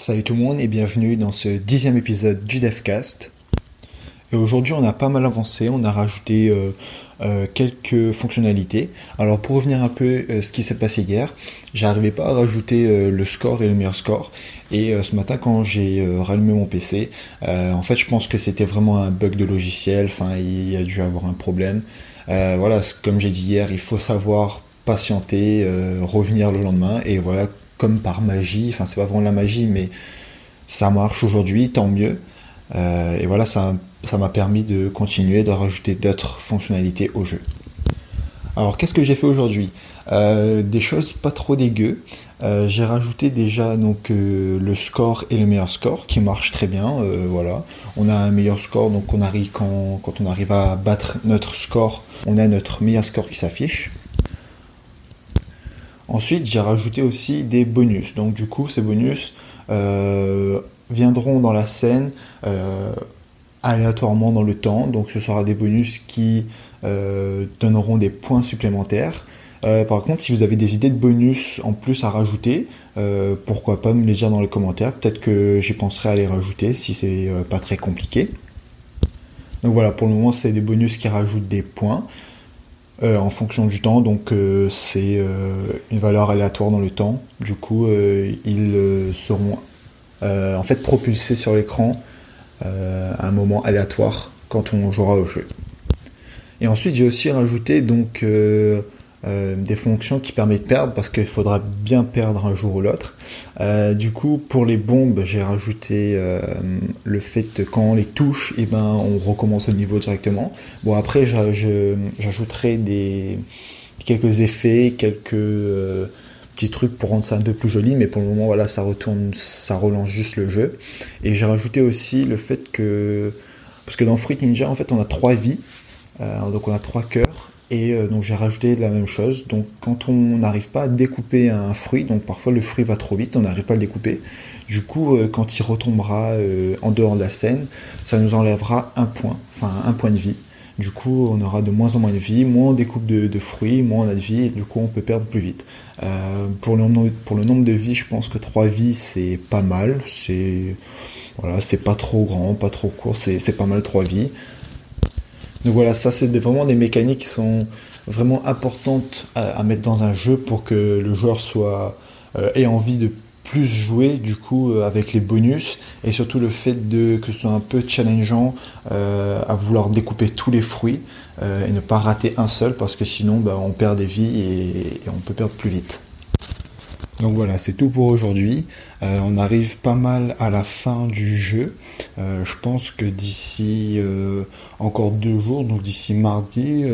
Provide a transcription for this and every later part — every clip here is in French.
Salut tout le monde et bienvenue dans ce dixième épisode du DevCast. Et aujourd'hui on a pas mal avancé, on a rajouté euh, euh, quelques fonctionnalités. Alors pour revenir un peu euh, ce qui s'est passé hier, j'arrivais pas à rajouter le score et le meilleur score. Et ce matin quand j'ai rallumé mon PC, en fait je pense que c'était vraiment un bug de logiciel, enfin il y a dû avoir un problème. voilà, comme j'ai dit hier, il faut savoir patienter, revenir le lendemain et voilà comme par magie, enfin c'est pas vraiment la magie, mais ça marche aujourd'hui, tant mieux. Euh, et voilà, ça m'a permis de continuer, de rajouter d'autres fonctionnalités au jeu. Alors qu'est-ce que j'ai fait aujourd'hui? Euh, Des choses pas trop dégueu. Euh, j'ai rajouté déjà donc le score et le meilleur score qui marche très bien. voilà, on a un meilleur score donc on arrive quand, quand on arrive à battre notre score, on a notre meilleur score qui s'affiche. Ensuite, j'ai rajouté aussi des bonus. Donc du coup, ces bonus euh, viendront dans la scène euh, aléatoirement dans le temps. Donc ce sera des bonus qui euh, donneront des points supplémentaires. par contre, si vous avez des idées de bonus en plus à rajouter, pourquoi pas me les dire dans les commentaires. Peut-être que j'y penserai à les rajouter si c'est pas très compliqué. Donc voilà, pour le moment, c'est des bonus qui rajoutent des points. Euh, en fonction du temps. Donc euh, c'est euh, une valeur aléatoire dans le temps. Du coup, ils seront en fait propulsés sur l'écran à un moment aléatoire quand on jouera au jeu. Et ensuite, j'ai aussi rajouté donc euh, des fonctions qui permettent de perdre parce qu'il faudra bien perdre un jour ou l'autre. Euh, du coup, pour les bombes, j'ai rajouté euh, le fait que quand on les touche, eh ben, on recommence le niveau directement. Bon, après, j'ajouterai des quelques effets, quelques petits trucs pour rendre ça un peu plus joli, mais pour le moment, voilà, ça retourne, ça relance juste le jeu. Et j'ai rajouté aussi le fait que parce que dans Fruit Ninja, en fait, on a trois vies, donc on a trois cœurs et euh, donc j'ai rajouté la même chose. Donc quand on n'arrive pas à découper un fruit, donc parfois le fruit va trop vite, on n'arrive pas à le découper. Du coup, euh, quand il retombera euh, en dehors de la scène, ça nous enlèvera un point, enfin un point de vie. Du coup, on aura de moins en moins de vie, moins on découpe de, fruits, moins on a de vie, et du coup on peut perdre plus vite. pour, le nombre, de vies, je pense que 3 vies c'est pas mal. C'est voilà, c'est pas trop grand, pas trop court, c'est pas mal 3 vies. Donc voilà, ça c'est vraiment des mécaniques qui sont vraiment importantes à, mettre dans un jeu pour que le joueur soit euh, ait envie de plus jouer du coup euh, avec les bonus et surtout le fait de que ce soit un peu challengeant euh, à vouloir découper tous les fruits et ne pas rater un seul parce que sinon bah, on perd des vies et on peut perdre plus vite. Donc voilà, c'est tout pour aujourd'hui. Euh, on arrive pas mal à la fin du jeu. Euh, je pense que d'ici euh, encore deux jours, donc d'ici mardi,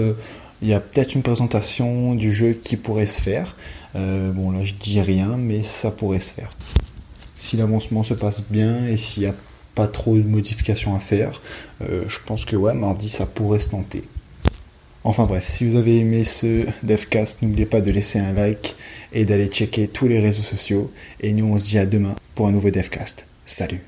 il y a peut-être une présentation du jeu qui pourrait se faire. bon là je dis rien, mais ça pourrait se faire. Si l'avancement se passe bien et s'il n'y a pas trop de modifications à faire, je pense que ouais, mardi ça pourrait se tenter. Enfin bref, si vous avez aimé ce devcast, n'oubliez pas de laisser un like et d'aller checker tous les réseaux sociaux. Et nous, on se dit à demain pour un nouveau devcast. Salut